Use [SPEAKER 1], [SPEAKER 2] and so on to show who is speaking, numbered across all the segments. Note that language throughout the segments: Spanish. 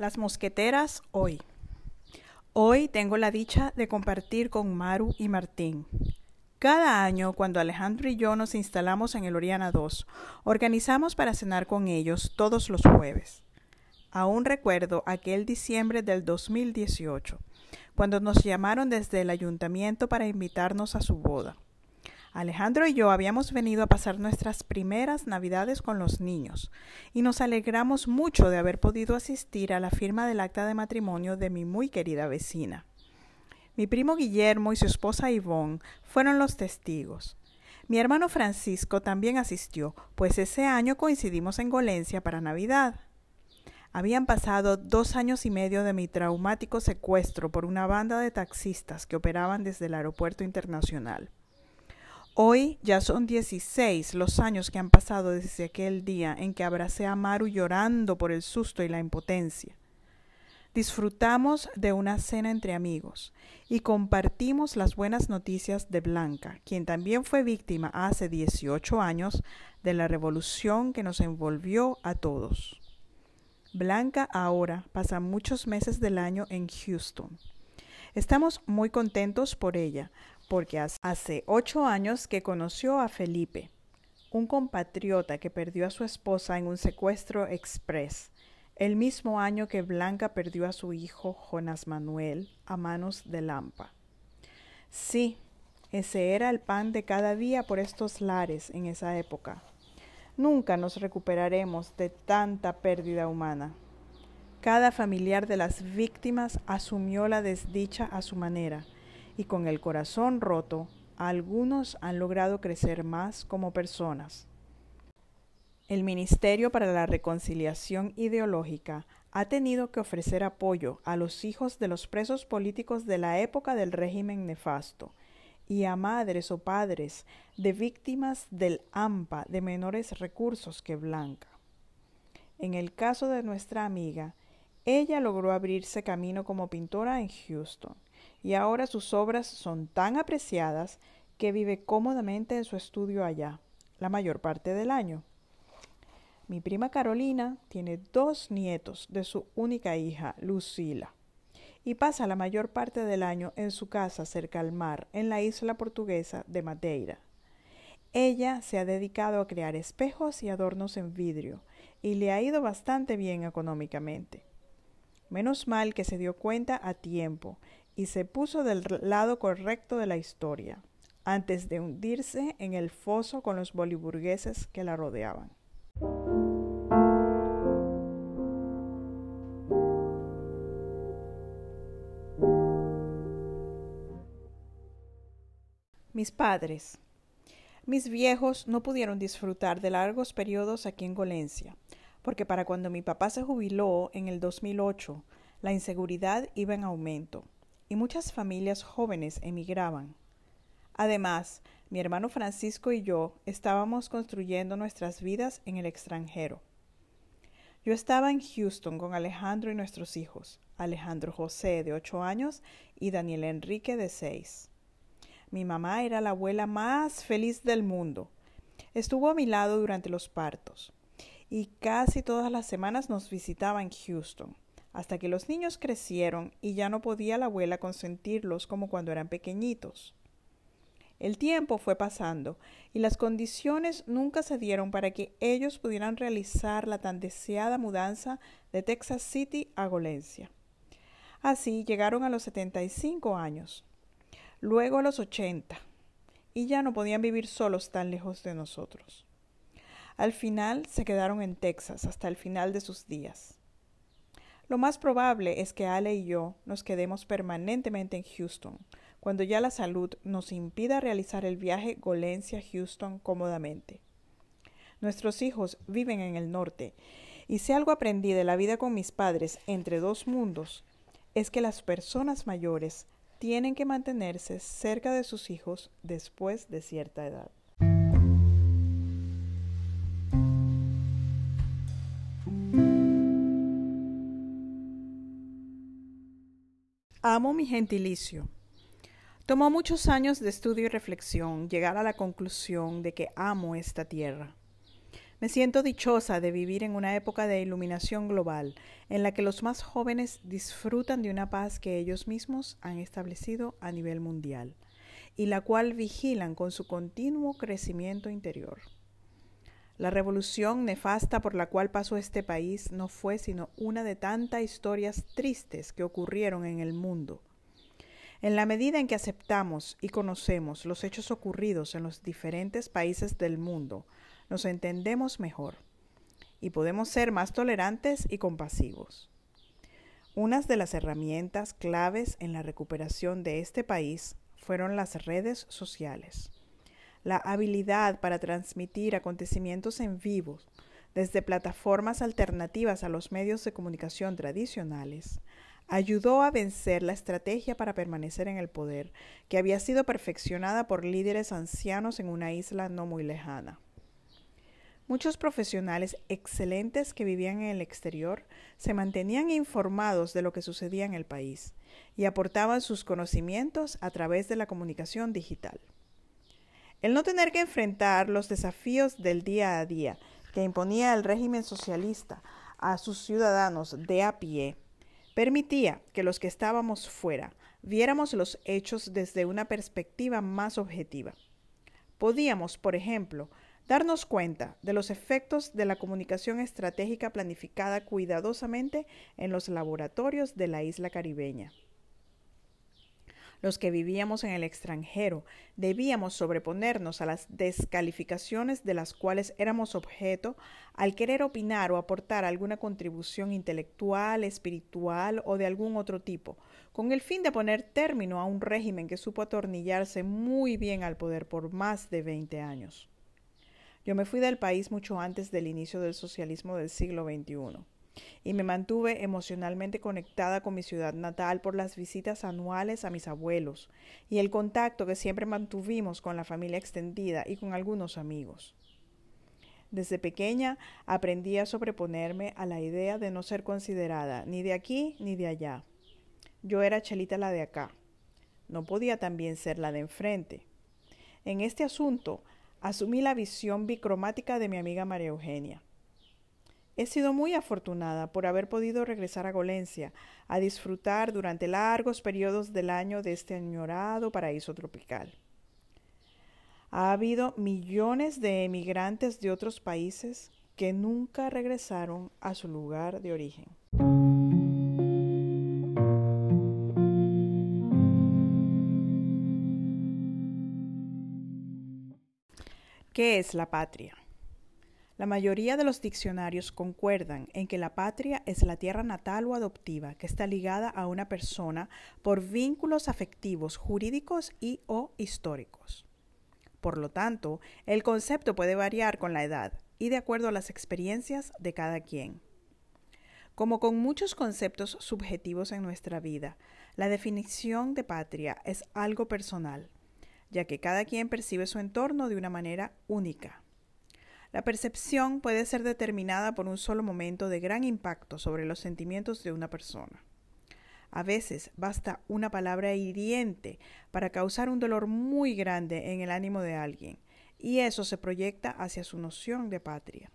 [SPEAKER 1] Las mosqueteras hoy. Hoy tengo la dicha de compartir con Maru y Martín. Cada año, cuando Alejandro y yo nos instalamos en el Oriana 2, organizamos para cenar con ellos todos los jueves. Aún recuerdo aquel diciembre del 2018, cuando nos llamaron desde el ayuntamiento para invitarnos a su boda. Alejandro y yo habíamos venido a pasar nuestras primeras navidades con los niños y nos alegramos mucho de haber podido asistir a la firma del acta de matrimonio de mi muy querida vecina. Mi primo Guillermo y su esposa Yvonne fueron los testigos. Mi hermano Francisco también asistió, pues ese año coincidimos en Golencia para Navidad. Habían pasado dos años y medio de mi traumático secuestro por una banda de taxistas que operaban desde el aeropuerto internacional. Hoy ya son 16 los años que han pasado desde aquel día en que abracé a Maru llorando por el susto y la impotencia. Disfrutamos de una cena entre amigos y compartimos las buenas noticias de Blanca, quien también fue víctima hace 18 años de la revolución que nos envolvió a todos. Blanca ahora pasa muchos meses del año en Houston. Estamos muy contentos por ella, porque hace ocho años que conoció a Felipe, un compatriota que perdió a su esposa en un secuestro express, el mismo año que Blanca perdió a su hijo Jonas Manuel a manos de Lampa. Sí, ese era el pan de cada día por estos lares en esa época. Nunca nos recuperaremos de tanta pérdida humana. Cada familiar de las víctimas asumió la desdicha a su manera y con el corazón roto, algunos han logrado crecer más como personas. El Ministerio para la Reconciliación Ideológica ha tenido que ofrecer apoyo a los hijos de los presos políticos de la época del régimen nefasto y a madres o padres de víctimas del AMPA de menores recursos que Blanca. En el caso de nuestra amiga, ella logró abrirse camino como pintora en Houston y ahora sus obras son tan apreciadas que vive cómodamente en su estudio allá, la mayor parte del año. Mi prima Carolina tiene dos nietos de su única hija, Lucila, y pasa la mayor parte del año en su casa cerca al mar, en la isla portuguesa de Madeira. Ella se ha dedicado a crear espejos y adornos en vidrio, y le ha ido bastante bien económicamente. Menos mal que se dio cuenta a tiempo y se puso del lado correcto de la historia, antes de hundirse en el foso con los boliburgueses que la rodeaban. Mis padres. Mis viejos no pudieron disfrutar de largos periodos aquí en Golencia, porque para cuando mi papá se jubiló en el 2008, la inseguridad iba en aumento y muchas familias jóvenes emigraban. Además, mi hermano Francisco y yo estábamos construyendo nuestras vidas en el extranjero. Yo estaba en Houston con Alejandro y nuestros hijos, Alejandro José de ocho años y Daniel Enrique de seis. Mi mamá era la abuela más feliz del mundo. Estuvo a mi lado durante los partos y casi todas las semanas nos visitaba en Houston hasta que los niños crecieron y ya no podía la abuela consentirlos como cuando eran pequeñitos. El tiempo fue pasando y las condiciones nunca se dieron para que ellos pudieran realizar la tan deseada mudanza de Texas City a Golencia. Así llegaron a los 75 años, luego a los 80, y ya no podían vivir solos tan lejos de nosotros. Al final se quedaron en Texas hasta el final de sus días. Lo más probable es que Ale y yo nos quedemos permanentemente en Houston, cuando ya la salud nos impida realizar el viaje Golencia-Houston cómodamente. Nuestros hijos viven en el norte, y si algo aprendí de la vida con mis padres entre dos mundos, es que las personas mayores tienen que mantenerse cerca de sus hijos después de cierta edad. Amo mi gentilicio. Tomó muchos años de estudio y reflexión llegar a la conclusión de que amo esta tierra. Me siento dichosa de vivir en una época de iluminación global, en la que los más jóvenes disfrutan de una paz que ellos mismos han establecido a nivel mundial, y la cual vigilan con su continuo crecimiento interior. La revolución nefasta por la cual pasó este país no fue sino una de tantas historias tristes que ocurrieron en el mundo. En la medida en que aceptamos y conocemos los hechos ocurridos en los diferentes países del mundo, nos entendemos mejor y podemos ser más tolerantes y compasivos. Unas de las herramientas claves en la recuperación de este país fueron las redes sociales. La habilidad para transmitir acontecimientos en vivo desde plataformas alternativas a los medios de comunicación tradicionales ayudó a vencer la estrategia para permanecer en el poder, que había sido perfeccionada por líderes ancianos en una isla no muy lejana. Muchos profesionales excelentes que vivían en el exterior se mantenían informados de lo que sucedía en el país y aportaban sus conocimientos a través de la comunicación digital. El no tener que enfrentar los desafíos del día a día que imponía el régimen socialista a sus ciudadanos de a pie permitía que los que estábamos fuera viéramos los hechos desde una perspectiva más objetiva. Podíamos, por ejemplo, darnos cuenta de los efectos de la comunicación estratégica planificada cuidadosamente en los laboratorios de la isla caribeña. Los que vivíamos en el extranjero debíamos sobreponernos a las descalificaciones de las cuales éramos objeto al querer opinar o aportar alguna contribución intelectual, espiritual o de algún otro tipo, con el fin de poner término a un régimen que supo atornillarse muy bien al poder por más de 20 años. Yo me fui del país mucho antes del inicio del socialismo del siglo XXI y me mantuve emocionalmente conectada con mi ciudad natal por las visitas anuales a mis abuelos y el contacto que siempre mantuvimos con la familia extendida y con algunos amigos. Desde pequeña aprendí a sobreponerme a la idea de no ser considerada ni de aquí ni de allá. Yo era Chelita la de acá. No podía también ser la de enfrente. En este asunto asumí la visión bicromática de mi amiga María Eugenia. He sido muy afortunada por haber podido regresar a Golencia a disfrutar durante largos periodos del año de este añorado paraíso tropical. Ha habido millones de emigrantes de otros países que nunca regresaron a su lugar de origen. ¿Qué es la patria? La mayoría de los diccionarios concuerdan en que la patria es la tierra natal o adoptiva que está ligada a una persona por vínculos afectivos, jurídicos y o históricos. Por lo tanto, el concepto puede variar con la edad y de acuerdo a las experiencias de cada quien. Como con muchos conceptos subjetivos en nuestra vida, la definición de patria es algo personal ya que cada quien percibe su entorno de una manera única. La percepción puede ser determinada por un solo momento de gran impacto sobre los sentimientos de una persona. A veces basta una palabra hiriente para causar un dolor muy grande en el ánimo de alguien, y eso se proyecta hacia su noción de patria.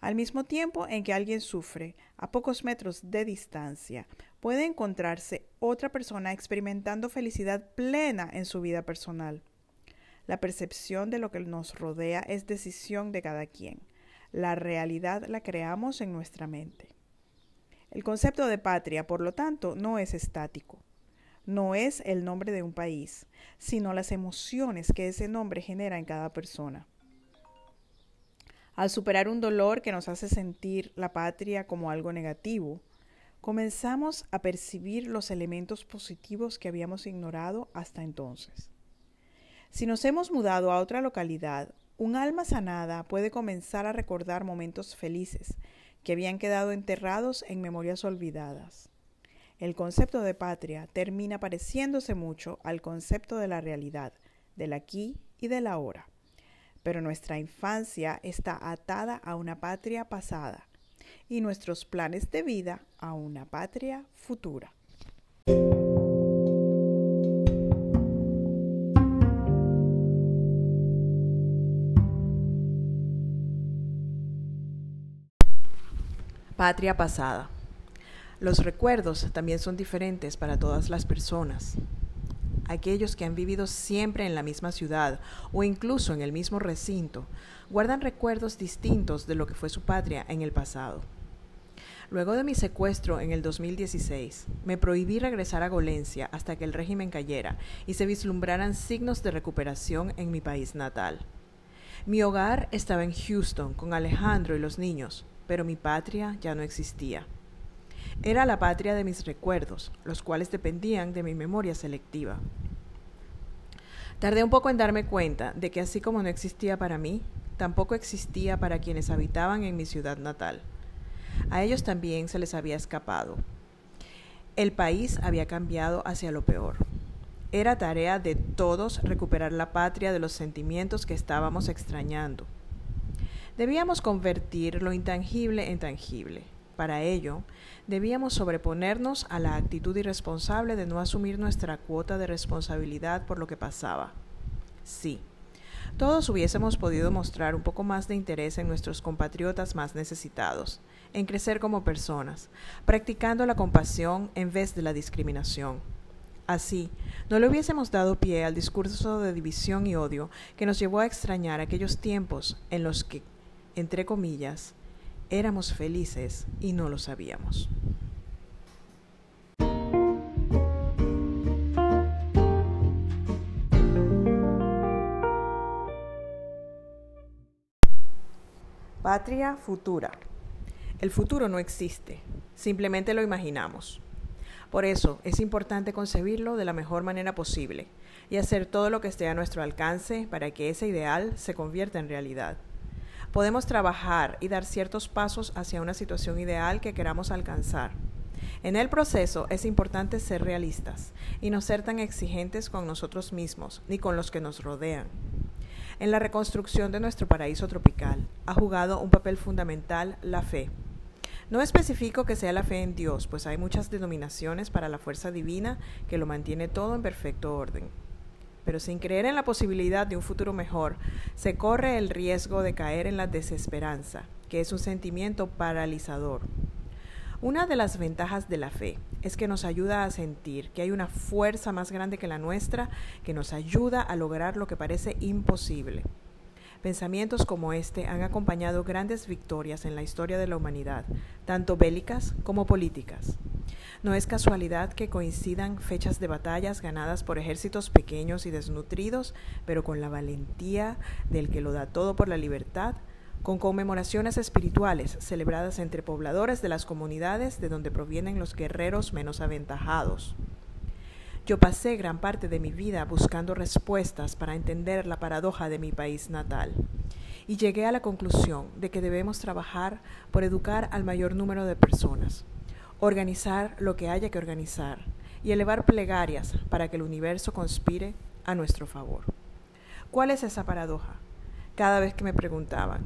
[SPEAKER 1] Al mismo tiempo en que alguien sufre, a pocos metros de distancia, puede encontrarse otra persona experimentando felicidad plena en su vida personal. La percepción de lo que nos rodea es decisión de cada quien. La realidad la creamos en nuestra mente. El concepto de patria, por lo tanto, no es estático. No es el nombre de un país, sino las emociones que ese nombre genera en cada persona. Al superar un dolor que nos hace sentir la patria como algo negativo, comenzamos a percibir los elementos positivos que habíamos ignorado hasta entonces. Si nos hemos mudado a otra localidad, un alma sanada puede comenzar a recordar momentos felices que habían quedado enterrados en memorias olvidadas. El concepto de patria termina pareciéndose mucho al concepto de la realidad, del aquí y del ahora pero nuestra infancia está atada a una patria pasada y nuestros planes de vida a una patria futura.
[SPEAKER 2] Patria pasada. Los recuerdos también son diferentes para todas las personas. Aquellos que han vivido siempre en la misma ciudad o incluso en el mismo recinto guardan recuerdos distintos de lo que fue su patria en el pasado. Luego de mi secuestro en el 2016, me prohibí regresar a Golencia hasta que el régimen cayera y se vislumbraran signos de recuperación en mi país natal. Mi hogar estaba en Houston con Alejandro y los niños, pero mi patria ya no existía. Era la patria de mis recuerdos, los cuales dependían de mi memoria selectiva. Tardé un poco en darme cuenta de que así como no existía para mí, tampoco existía para quienes habitaban en mi ciudad natal. A ellos también se les había escapado. El país había cambiado hacia lo peor. Era tarea de todos recuperar la patria de los sentimientos que estábamos extrañando. Debíamos convertir lo intangible en tangible. Para ello, debíamos sobreponernos a la actitud irresponsable de no asumir nuestra cuota de responsabilidad por lo que pasaba. Sí, todos hubiésemos podido mostrar un poco más de interés en nuestros compatriotas más necesitados, en crecer como personas, practicando la compasión en vez de la discriminación. Así, no le hubiésemos dado pie al discurso de división y odio que nos llevó a extrañar aquellos tiempos en los que entre comillas, éramos felices y no lo sabíamos. Patria futura. El futuro no existe, simplemente lo imaginamos. Por eso es importante concebirlo de la mejor manera posible y hacer todo lo que esté a nuestro alcance para que ese ideal se convierta en realidad podemos trabajar y dar ciertos pasos hacia una situación ideal que queramos alcanzar. En el proceso es importante ser realistas y no ser tan exigentes con nosotros mismos ni con los que nos rodean. En la reconstrucción de nuestro paraíso tropical ha jugado un papel fundamental la fe. No especifico que sea la fe en Dios, pues hay muchas denominaciones para la fuerza divina que lo mantiene todo en perfecto orden pero sin creer en la posibilidad de un futuro mejor, se corre el riesgo de caer en la desesperanza, que es un sentimiento paralizador. Una de las ventajas de la fe es que nos ayuda a sentir que hay una fuerza más grande que la nuestra que nos ayuda a lograr lo que parece imposible. Pensamientos como este han acompañado grandes victorias en la historia de la humanidad, tanto bélicas como políticas. No es casualidad que coincidan fechas de batallas ganadas por ejércitos pequeños y desnutridos, pero con la valentía del que lo da todo por la libertad, con conmemoraciones espirituales celebradas entre pobladores de las comunidades de donde provienen los guerreros menos aventajados. Yo pasé gran parte de mi vida buscando respuestas para entender la paradoja de mi país natal y llegué a la conclusión de que debemos trabajar por educar al mayor número de personas, organizar lo que haya que organizar y elevar plegarias para que el universo conspire a nuestro favor. ¿Cuál es esa paradoja? Cada vez que me preguntaban,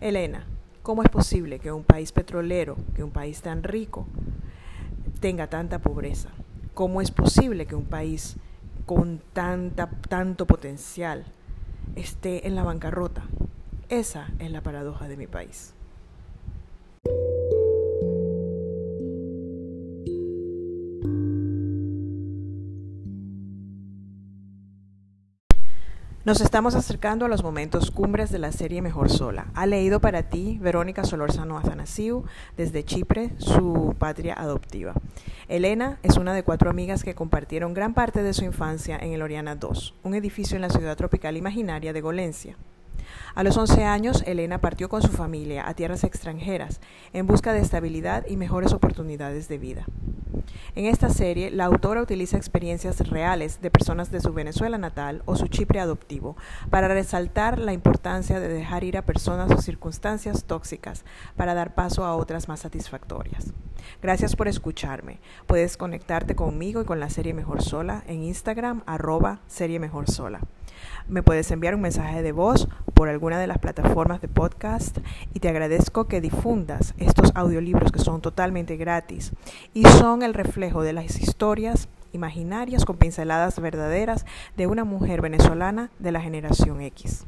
[SPEAKER 2] Elena, ¿cómo es posible que un país petrolero, que un país tan rico, tenga tanta pobreza? ¿Cómo es posible que un país con tanta, tanto potencial esté en la bancarrota? Esa es la paradoja de mi país. Nos estamos acercando a los momentos cumbres de la serie Mejor Sola. Ha leído para ti Verónica Solórzano Azanasiu desde Chipre, su patria adoptiva. Elena es una de cuatro amigas que compartieron gran parte de su infancia en el Oriana 2, un edificio en la ciudad tropical imaginaria de Golencia. A los 11 años, Elena partió con su familia a tierras extranjeras en busca de estabilidad y mejores oportunidades de vida. En esta serie, la autora utiliza experiencias reales de personas de su Venezuela natal o su Chipre adoptivo para resaltar la importancia de dejar ir a personas o circunstancias tóxicas para dar paso a otras más satisfactorias. Gracias por escucharme. Puedes conectarte conmigo y con la serie Mejor Sola en Instagram, arroba. Me puedes enviar un mensaje de voz por alguna de las plataformas de podcast y te agradezco que difundas estos audiolibros que son totalmente gratis y son el reflejo de las historias imaginarias con pinceladas verdaderas de una mujer venezolana de la generación X.